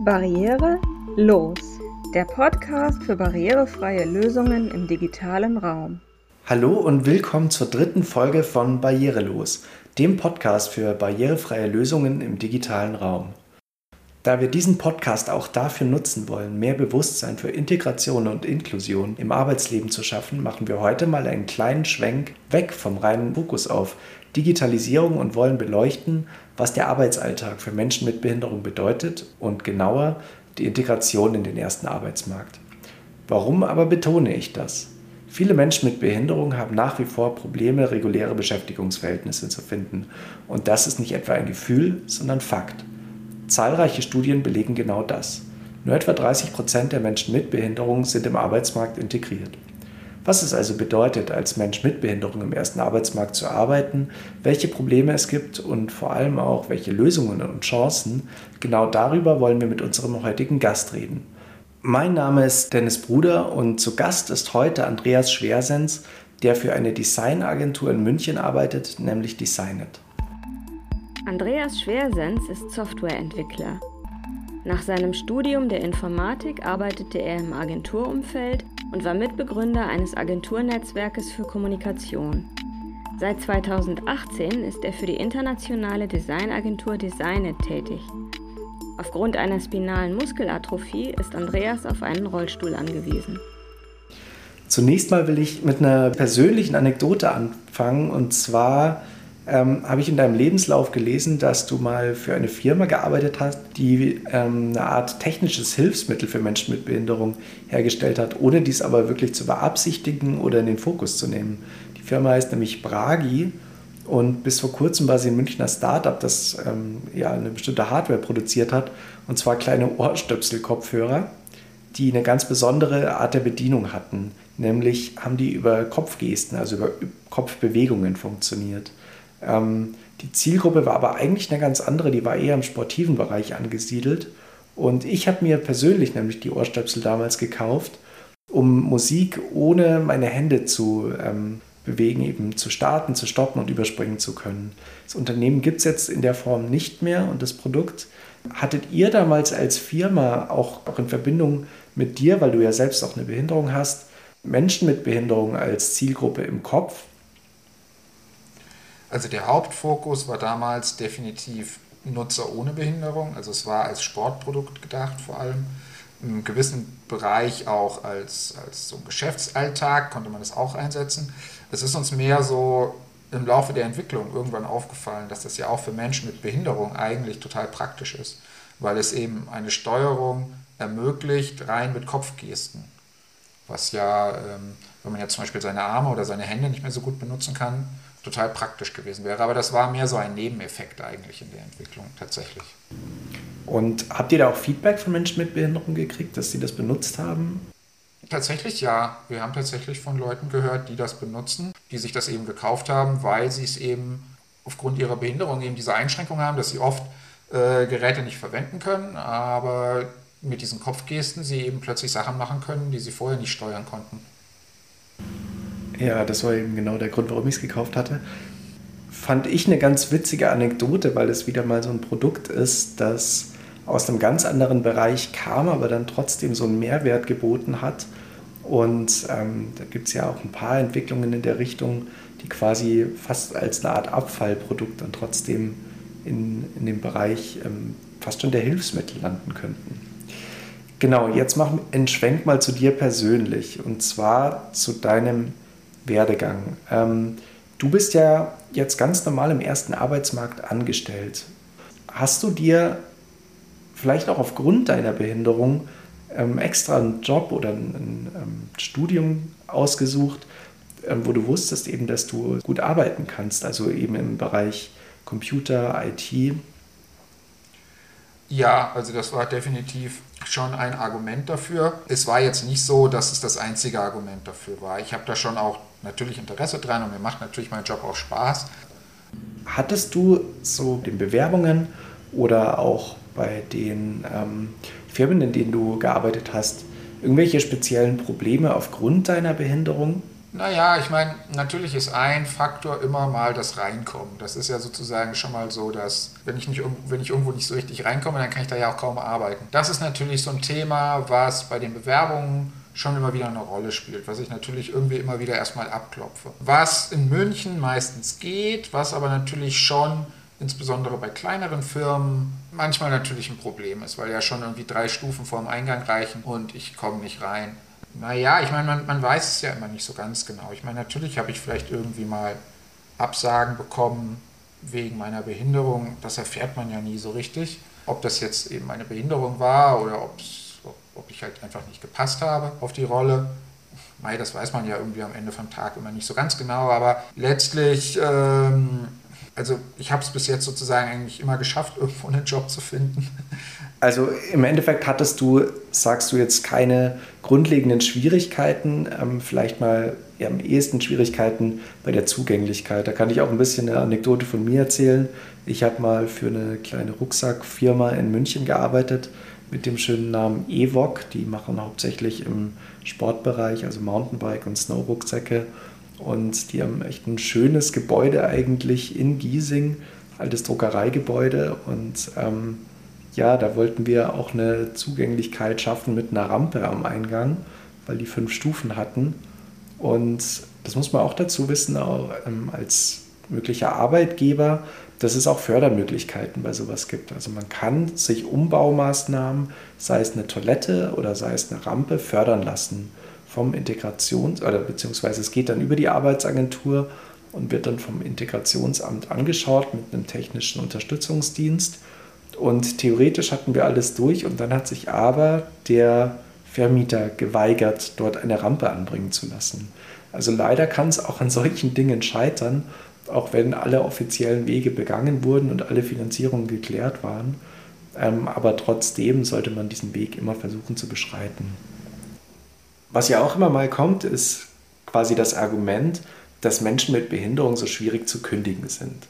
Barriere los. Der Podcast für barrierefreie Lösungen im digitalen Raum. Hallo und willkommen zur dritten Folge von Barrierelos, dem Podcast für barrierefreie Lösungen im digitalen Raum. Da wir diesen Podcast auch dafür nutzen wollen, mehr Bewusstsein für Integration und Inklusion im Arbeitsleben zu schaffen, machen wir heute mal einen kleinen Schwenk weg vom reinen Fokus auf Digitalisierung und wollen beleuchten, was der Arbeitsalltag für Menschen mit Behinderung bedeutet und genauer die Integration in den ersten Arbeitsmarkt. Warum aber betone ich das? Viele Menschen mit Behinderung haben nach wie vor Probleme, reguläre Beschäftigungsverhältnisse zu finden. Und das ist nicht etwa ein Gefühl, sondern Fakt. Zahlreiche Studien belegen genau das. Nur etwa 30 Prozent der Menschen mit Behinderung sind im Arbeitsmarkt integriert. Was es also bedeutet, als Mensch mit Behinderung im ersten Arbeitsmarkt zu arbeiten, welche Probleme es gibt und vor allem auch welche Lösungen und Chancen, genau darüber wollen wir mit unserem heutigen Gast reden. Mein Name ist Dennis Bruder und zu Gast ist heute Andreas Schwersens, der für eine Designagentur in München arbeitet, nämlich Designet. Andreas Schwersens ist Softwareentwickler. Nach seinem Studium der Informatik arbeitete er im Agenturumfeld und war Mitbegründer eines Agenturnetzwerkes für Kommunikation. Seit 2018 ist er für die internationale Designagentur Designet tätig. Aufgrund einer spinalen Muskelatrophie ist Andreas auf einen Rollstuhl angewiesen. Zunächst mal will ich mit einer persönlichen Anekdote anfangen und zwar ähm, habe ich in deinem Lebenslauf gelesen, dass du mal für eine Firma gearbeitet hast, die ähm, eine Art technisches Hilfsmittel für Menschen mit Behinderung hergestellt hat, ohne dies aber wirklich zu beabsichtigen oder in den Fokus zu nehmen. Die Firma heißt nämlich Bragi und bis vor kurzem war sie ein Münchner Startup, das ähm, ja, eine bestimmte Hardware produziert hat, und zwar kleine Ohrstöpsel-Kopfhörer, die eine ganz besondere Art der Bedienung hatten. Nämlich haben die über Kopfgesten, also über Kopfbewegungen funktioniert. Ähm, die Zielgruppe war aber eigentlich eine ganz andere, die war eher im sportiven Bereich angesiedelt. Und ich habe mir persönlich nämlich die Ohrstöpsel damals gekauft, um Musik ohne meine Hände zu ähm, bewegen, eben zu starten, zu stoppen und überspringen zu können. Das Unternehmen gibt es jetzt in der Form nicht mehr und das Produkt hattet ihr damals als Firma auch, auch in Verbindung mit dir, weil du ja selbst auch eine Behinderung hast, Menschen mit Behinderung als Zielgruppe im Kopf also der Hauptfokus war damals definitiv Nutzer ohne Behinderung. Also es war als Sportprodukt gedacht vor allem. Im gewissen Bereich auch als, als so Geschäftsalltag konnte man das auch einsetzen. Es ist uns mehr so im Laufe der Entwicklung irgendwann aufgefallen, dass das ja auch für Menschen mit Behinderung eigentlich total praktisch ist, weil es eben eine Steuerung ermöglicht, rein mit Kopfgesten. Was ja, ähm, wenn man ja zum Beispiel seine Arme oder seine Hände nicht mehr so gut benutzen kann, total praktisch gewesen wäre. Aber das war mehr so ein Nebeneffekt eigentlich in der Entwicklung tatsächlich. Und habt ihr da auch Feedback von Menschen mit Behinderung gekriegt, dass sie das benutzt haben? Tatsächlich ja. Wir haben tatsächlich von Leuten gehört, die das benutzen, die sich das eben gekauft haben, weil sie es eben aufgrund ihrer Behinderung eben diese Einschränkung haben, dass sie oft äh, Geräte nicht verwenden können, aber mit diesen Kopfgesten sie eben plötzlich Sachen machen können, die sie vorher nicht steuern konnten. Ja, das war eben genau der Grund, warum ich es gekauft hatte. Fand ich eine ganz witzige Anekdote, weil es wieder mal so ein Produkt ist, das aus einem ganz anderen Bereich kam, aber dann trotzdem so einen Mehrwert geboten hat. Und ähm, da gibt es ja auch ein paar Entwicklungen in der Richtung, die quasi fast als eine Art Abfallprodukt dann trotzdem in, in dem Bereich ähm, fast schon der Hilfsmittel landen könnten. Genau, jetzt machen einen Schwenk mal zu dir persönlich und zwar zu deinem Werdegang. Ähm, du bist ja jetzt ganz normal im ersten Arbeitsmarkt angestellt. Hast du dir vielleicht auch aufgrund deiner Behinderung ähm, extra einen Job oder ein, ein ähm, Studium ausgesucht, ähm, wo du wusstest eben, dass du gut arbeiten kannst, also eben im Bereich Computer, IT? Ja, also das war definitiv schon ein Argument dafür. Es war jetzt nicht so, dass es das einzige Argument dafür war. Ich habe da schon auch natürlich Interesse dran und mir macht natürlich mein Job auch Spaß. Hattest du so den Bewerbungen oder auch bei den ähm, Firmen, in denen du gearbeitet hast, irgendwelche speziellen Probleme aufgrund deiner Behinderung? Naja, ich meine, natürlich ist ein Faktor immer mal das Reinkommen. Das ist ja sozusagen schon mal so, dass wenn ich, nicht, wenn ich irgendwo nicht so richtig reinkomme, dann kann ich da ja auch kaum arbeiten. Das ist natürlich so ein Thema, was bei den Bewerbungen schon immer wieder eine Rolle spielt, was ich natürlich irgendwie immer wieder erstmal abklopfe. Was in München meistens geht, was aber natürlich schon insbesondere bei kleineren Firmen manchmal natürlich ein Problem ist, weil ja schon irgendwie drei Stufen vorm Eingang reichen und ich komme nicht rein. Naja, ich meine, man, man weiß es ja immer nicht so ganz genau. Ich meine, natürlich habe ich vielleicht irgendwie mal Absagen bekommen wegen meiner Behinderung. Das erfährt man ja nie so richtig. Ob das jetzt eben meine Behinderung war oder ob, ob ich halt einfach nicht gepasst habe auf die Rolle. Mei, das weiß man ja irgendwie am Ende vom Tag immer nicht so ganz genau, aber letztlich ähm, also ich habe es bis jetzt sozusagen eigentlich immer geschafft, irgendwo einen Job zu finden. Also im Endeffekt hattest du, sagst du jetzt, keine grundlegenden Schwierigkeiten, ähm, vielleicht mal ja, am ehesten Schwierigkeiten bei der Zugänglichkeit. Da kann ich auch ein bisschen eine Anekdote von mir erzählen. Ich habe mal für eine kleine Rucksackfirma in München gearbeitet mit dem schönen Namen Evok. Die machen hauptsächlich im Sportbereich, also Mountainbike und Snow-Rucksäcke und die haben echt ein schönes Gebäude eigentlich in Giesing, altes Druckereigebäude. Und ähm, ja, da wollten wir auch eine Zugänglichkeit schaffen mit einer Rampe am Eingang, weil die fünf Stufen hatten. Und das muss man auch dazu wissen, auch, ähm, als möglicher Arbeitgeber, dass es auch Fördermöglichkeiten bei sowas gibt. Also man kann sich Umbaumaßnahmen, sei es eine Toilette oder sei es eine Rampe, fördern lassen vom Integrations- oder beziehungsweise es geht dann über die Arbeitsagentur und wird dann vom Integrationsamt angeschaut mit einem technischen Unterstützungsdienst. Und theoretisch hatten wir alles durch und dann hat sich aber der Vermieter geweigert, dort eine Rampe anbringen zu lassen. Also leider kann es auch an solchen Dingen scheitern, auch wenn alle offiziellen Wege begangen wurden und alle Finanzierungen geklärt waren. Ähm, aber trotzdem sollte man diesen Weg immer versuchen zu beschreiten. Was ja auch immer mal kommt, ist quasi das Argument, dass Menschen mit Behinderung so schwierig zu kündigen sind.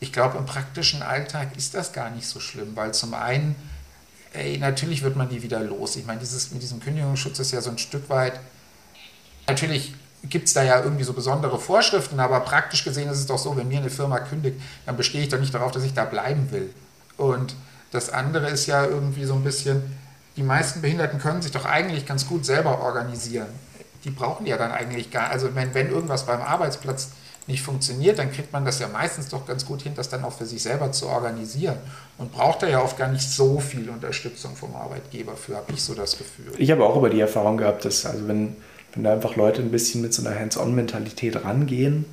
Ich glaube, im praktischen Alltag ist das gar nicht so schlimm, weil zum einen, ey, natürlich wird man die wieder los. Ich meine, dieses, mit diesem Kündigungsschutz ist ja so ein Stück weit, natürlich gibt es da ja irgendwie so besondere Vorschriften, aber praktisch gesehen ist es doch so, wenn mir eine Firma kündigt, dann bestehe ich doch nicht darauf, dass ich da bleiben will. Und das andere ist ja irgendwie so ein bisschen, die meisten Behinderten können sich doch eigentlich ganz gut selber organisieren. Die brauchen ja dann eigentlich gar, also wenn, wenn irgendwas beim Arbeitsplatz nicht funktioniert, dann kriegt man das ja meistens doch ganz gut hin, das dann auch für sich selber zu organisieren. Und braucht da ja oft gar nicht so viel Unterstützung vom Arbeitgeber für, habe ich so das Gefühl. Ich habe auch über die Erfahrung gehabt, dass, also wenn, wenn da einfach Leute ein bisschen mit so einer Hands-on-Mentalität rangehen,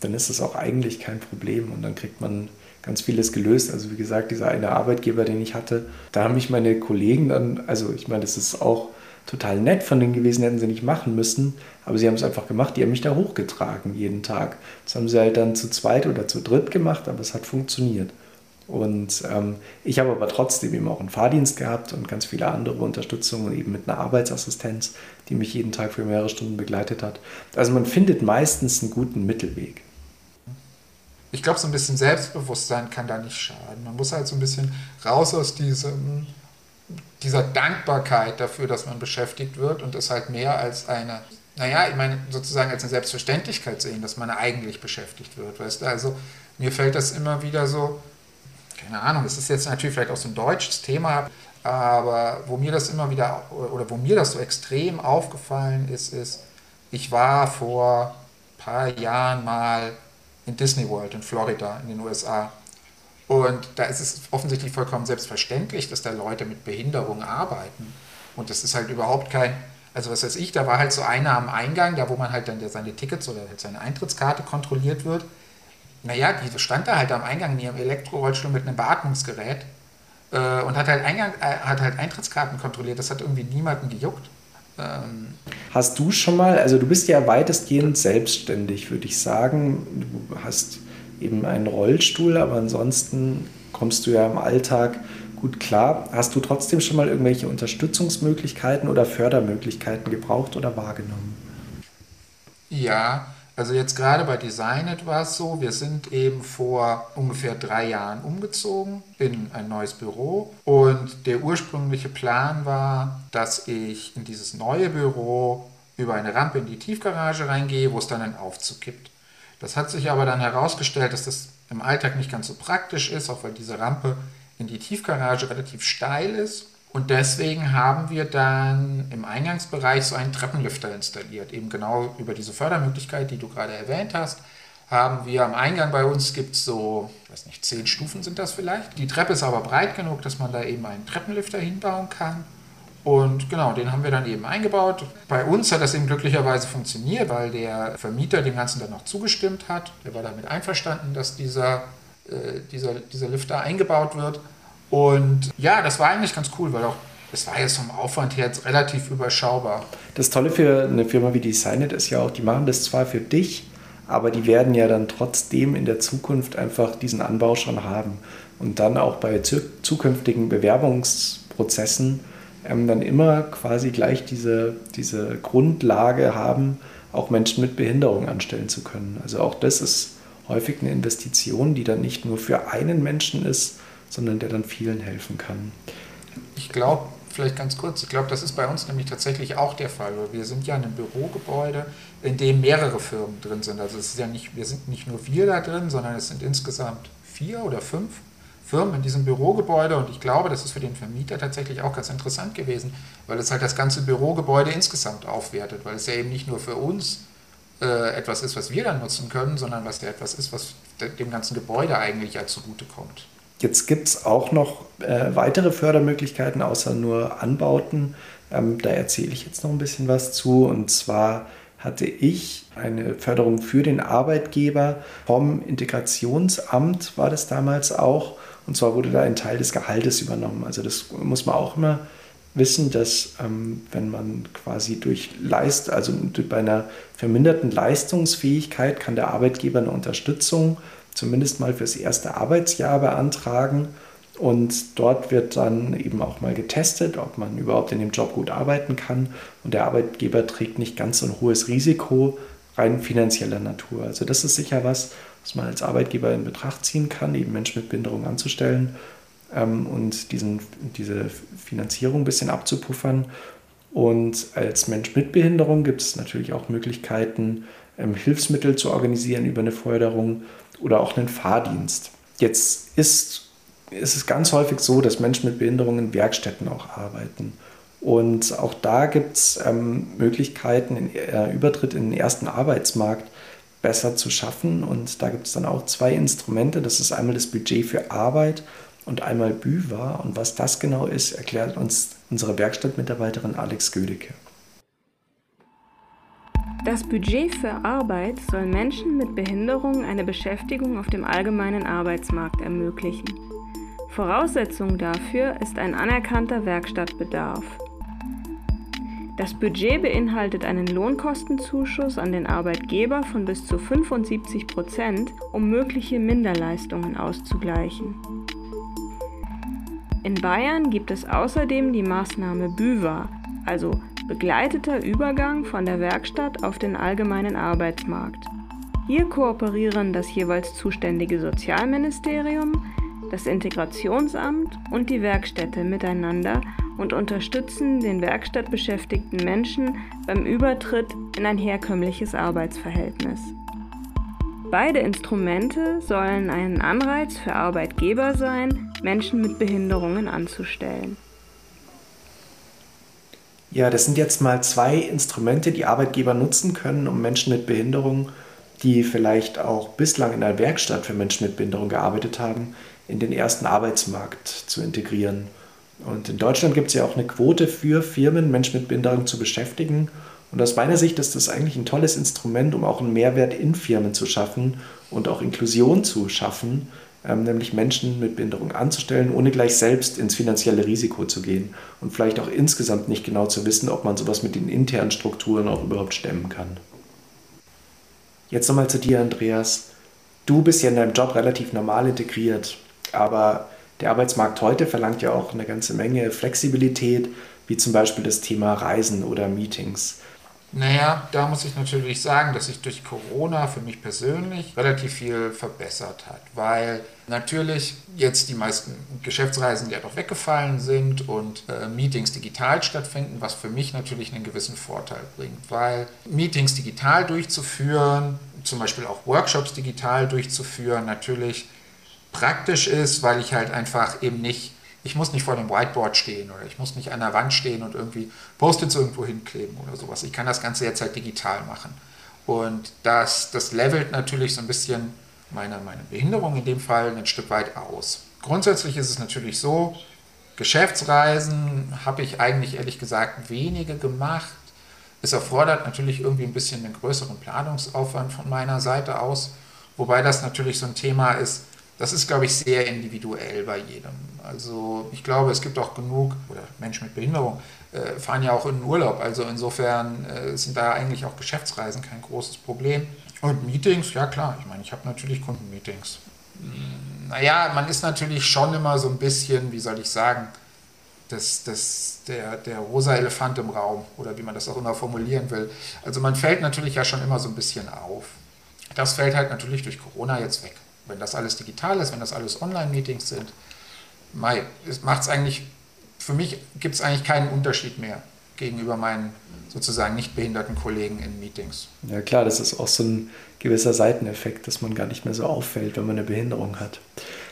dann ist das auch eigentlich kein Problem und dann kriegt man ganz vieles gelöst. Also wie gesagt, dieser eine Arbeitgeber, den ich hatte, da haben mich meine Kollegen dann, also ich meine, das ist auch total nett von denen gewesen, hätten sie nicht machen müssen, aber sie haben es einfach gemacht, die haben mich da hochgetragen jeden Tag. Das haben sie halt dann zu zweit oder zu dritt gemacht, aber es hat funktioniert. Und ähm, ich habe aber trotzdem eben auch einen Fahrdienst gehabt und ganz viele andere Unterstützungen, eben mit einer Arbeitsassistenz, die mich jeden Tag für mehrere Stunden begleitet hat. Also man findet meistens einen guten Mittelweg ich glaube, so ein bisschen Selbstbewusstsein kann da nicht schaden. Man muss halt so ein bisschen raus aus diesem, dieser Dankbarkeit dafür, dass man beschäftigt wird und es halt mehr als eine, naja, ich meine, sozusagen als eine Selbstverständlichkeit sehen, dass man eigentlich beschäftigt wird. Weißt du, also mir fällt das immer wieder so, keine Ahnung, es ist jetzt natürlich vielleicht auch so ein deutsches Thema, aber wo mir das immer wieder, oder wo mir das so extrem aufgefallen ist, ist, ich war vor ein paar Jahren mal in Disney World in Florida in den USA. Und da ist es offensichtlich vollkommen selbstverständlich, dass da Leute mit Behinderung arbeiten. Und das ist halt überhaupt kein, also was weiß ich, da war halt so einer am Eingang, da wo man halt dann seine Tickets oder halt seine Eintrittskarte kontrolliert wird. Naja, die stand da halt am Eingang in ihrem Elektrorollstuhl mit einem Beatmungsgerät äh, und hat halt, Eingang, äh, hat halt Eintrittskarten kontrolliert. Das hat irgendwie niemanden gejuckt. Ähm hast du schon mal, also du bist ja weitestgehend selbstständig, würde ich sagen. Du hast eben einen Rollstuhl, aber ansonsten kommst du ja im Alltag gut klar. Hast du trotzdem schon mal irgendwelche Unterstützungsmöglichkeiten oder Fördermöglichkeiten gebraucht oder wahrgenommen? Ja, also jetzt gerade bei Designet war es so, wir sind eben vor ungefähr drei Jahren umgezogen in ein neues Büro und der ursprüngliche Plan war, dass ich in dieses neue Büro über eine Rampe in die Tiefgarage reingehe, wo es dann einen Aufzug gibt. Das hat sich aber dann herausgestellt, dass das im Alltag nicht ganz so praktisch ist, auch weil diese Rampe in die Tiefgarage relativ steil ist. Und deswegen haben wir dann im Eingangsbereich so einen Treppenlifter installiert. Eben genau über diese Fördermöglichkeit, die du gerade erwähnt hast, haben wir am Eingang bei uns gibt es so, ich weiß nicht, zehn Stufen sind das vielleicht. Die Treppe ist aber breit genug, dass man da eben einen Treppenlifter hinbauen kann. Und genau, den haben wir dann eben eingebaut. Bei uns hat das eben glücklicherweise funktioniert, weil der Vermieter dem Ganzen dann noch zugestimmt hat. Der war damit einverstanden, dass dieser, äh, dieser, dieser Lifter eingebaut wird. Und ja, das war eigentlich ganz cool, weil auch das war jetzt vom Aufwand her jetzt relativ überschaubar. Das Tolle für eine Firma wie Designet ist ja auch, die machen das zwar für dich, aber die werden ja dann trotzdem in der Zukunft einfach diesen Anbau schon haben und dann auch bei zukünftigen Bewerbungsprozessen ähm, dann immer quasi gleich diese, diese Grundlage haben, auch Menschen mit Behinderung anstellen zu können. Also auch das ist häufig eine Investition, die dann nicht nur für einen Menschen ist, sondern der dann vielen helfen kann. Ich glaube, vielleicht ganz kurz, ich glaube, das ist bei uns nämlich tatsächlich auch der Fall. Wir sind ja in einem Bürogebäude, in dem mehrere Firmen drin sind. Also es ist ja nicht, wir sind nicht nur wir da drin, sondern es sind insgesamt vier oder fünf Firmen in diesem Bürogebäude und ich glaube, das ist für den Vermieter tatsächlich auch ganz interessant gewesen, weil es halt das ganze Bürogebäude insgesamt aufwertet, weil es ja eben nicht nur für uns äh, etwas ist, was wir dann nutzen können, sondern was ja etwas ist, was dem ganzen Gebäude eigentlich ja zugutekommt. Jetzt gibt es auch noch äh, weitere Fördermöglichkeiten außer nur Anbauten. Ähm, da erzähle ich jetzt noch ein bisschen was zu. Und zwar hatte ich eine Förderung für den Arbeitgeber vom Integrationsamt, war das damals auch. Und zwar wurde da ein Teil des Gehaltes übernommen. Also das muss man auch immer wissen, dass ähm, wenn man quasi durch Leist, also bei einer verminderten Leistungsfähigkeit kann der Arbeitgeber eine Unterstützung zumindest mal fürs erste Arbeitsjahr beantragen. Und dort wird dann eben auch mal getestet, ob man überhaupt in dem Job gut arbeiten kann. Und der Arbeitgeber trägt nicht ganz so ein hohes Risiko rein finanzieller Natur. Also das ist sicher was, was man als Arbeitgeber in Betracht ziehen kann, eben Menschen mit Behinderung anzustellen ähm, und diesen, diese Finanzierung ein bisschen abzupuffern. Und als Mensch mit Behinderung gibt es natürlich auch Möglichkeiten, ähm, Hilfsmittel zu organisieren über eine Förderung oder auch einen Fahrdienst. Jetzt ist, ist es ganz häufig so, dass Menschen mit Behinderungen in Werkstätten auch arbeiten. Und auch da gibt es ähm, Möglichkeiten, den äh, Übertritt in den ersten Arbeitsmarkt besser zu schaffen. Und da gibt es dann auch zwei Instrumente. Das ist einmal das Budget für Arbeit und einmal BÜWA. Und was das genau ist, erklärt uns unsere Werkstattmitarbeiterin Alex Gödecke. Das Budget für Arbeit soll Menschen mit Behinderung eine Beschäftigung auf dem allgemeinen Arbeitsmarkt ermöglichen. Voraussetzung dafür ist ein anerkannter Werkstattbedarf. Das Budget beinhaltet einen Lohnkostenzuschuss an den Arbeitgeber von bis zu 75 Prozent, um mögliche Minderleistungen auszugleichen. In Bayern gibt es außerdem die Maßnahme BÜWA, also begleiteter Übergang von der Werkstatt auf den allgemeinen Arbeitsmarkt. Hier kooperieren das jeweils zuständige Sozialministerium, das Integrationsamt und die Werkstätte miteinander und unterstützen den werkstattbeschäftigten Menschen beim Übertritt in ein herkömmliches Arbeitsverhältnis. Beide Instrumente sollen ein Anreiz für Arbeitgeber sein, Menschen mit Behinderungen anzustellen. Ja, das sind jetzt mal zwei Instrumente, die Arbeitgeber nutzen können, um Menschen mit Behinderung, die vielleicht auch bislang in einer Werkstatt für Menschen mit Behinderung gearbeitet haben, in den ersten Arbeitsmarkt zu integrieren. Und in Deutschland gibt es ja auch eine Quote für Firmen, Menschen mit Behinderung zu beschäftigen. Und aus meiner Sicht ist das eigentlich ein tolles Instrument, um auch einen Mehrwert in Firmen zu schaffen und auch Inklusion zu schaffen, ähm, nämlich Menschen mit Behinderung anzustellen, ohne gleich selbst ins finanzielle Risiko zu gehen und vielleicht auch insgesamt nicht genau zu wissen, ob man sowas mit den internen Strukturen auch überhaupt stemmen kann. Jetzt nochmal zu dir, Andreas. Du bist ja in deinem Job relativ normal integriert, aber der Arbeitsmarkt heute verlangt ja auch eine ganze Menge Flexibilität, wie zum Beispiel das Thema Reisen oder Meetings. Naja, da muss ich natürlich sagen, dass sich durch Corona für mich persönlich relativ viel verbessert hat, weil natürlich jetzt die meisten Geschäftsreisen ja doch weggefallen sind und äh, Meetings digital stattfinden, was für mich natürlich einen gewissen Vorteil bringt, weil Meetings digital durchzuführen, zum Beispiel auch Workshops digital durchzuführen, natürlich praktisch ist, weil ich halt einfach eben nicht ich muss nicht vor dem Whiteboard stehen oder ich muss nicht an der Wand stehen und irgendwie Post-its irgendwo hinkleben oder sowas. Ich kann das Ganze jetzt halt digital machen. Und das, das levelt natürlich so ein bisschen meine, meine Behinderung in dem Fall ein Stück weit aus. Grundsätzlich ist es natürlich so, Geschäftsreisen habe ich eigentlich ehrlich gesagt wenige gemacht. Es erfordert natürlich irgendwie ein bisschen einen größeren Planungsaufwand von meiner Seite aus, wobei das natürlich so ein Thema ist, das ist, glaube ich, sehr individuell bei jedem. Also ich glaube, es gibt auch genug, oder Menschen mit Behinderung äh, fahren ja auch in den Urlaub. Also insofern äh, sind da eigentlich auch Geschäftsreisen kein großes Problem. Und Meetings, ja klar, ich meine, ich habe natürlich Kundenmeetings. Hm, naja, man ist natürlich schon immer so ein bisschen, wie soll ich sagen, das, das, der, der rosa Elefant im Raum oder wie man das auch immer formulieren will. Also man fällt natürlich ja schon immer so ein bisschen auf. Das fällt halt natürlich durch Corona jetzt weg wenn das alles digital ist, wenn das alles Online-Meetings sind, macht es eigentlich, für mich gibt es eigentlich keinen Unterschied mehr gegenüber meinen sozusagen nicht behinderten Kollegen in Meetings. Ja klar, das ist auch so ein gewisser Seiteneffekt, dass man gar nicht mehr so auffällt, wenn man eine Behinderung hat.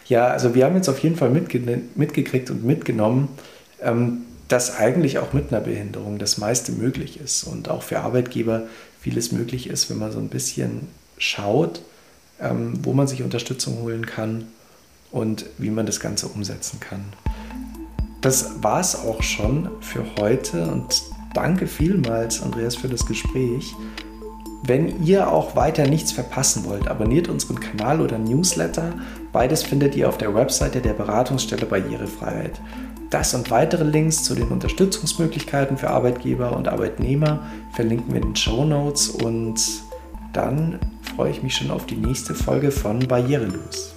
Ja, also wir haben jetzt auf jeden Fall mitge mitgekriegt und mitgenommen, ähm, dass eigentlich auch mit einer Behinderung das meiste möglich ist und auch für Arbeitgeber vieles möglich ist, wenn man so ein bisschen schaut, ähm, wo man sich Unterstützung holen kann und wie man das Ganze umsetzen kann. Das war es auch schon für heute und danke vielmals, Andreas, für das Gespräch. Wenn ihr auch weiter nichts verpassen wollt, abonniert unseren Kanal oder Newsletter. Beides findet ihr auf der Webseite der Beratungsstelle Barrierefreiheit. Das und weitere Links zu den Unterstützungsmöglichkeiten für Arbeitgeber und Arbeitnehmer verlinken wir in den Show Notes und dann freue ich mich schon auf die nächste Folge von Barrierelos.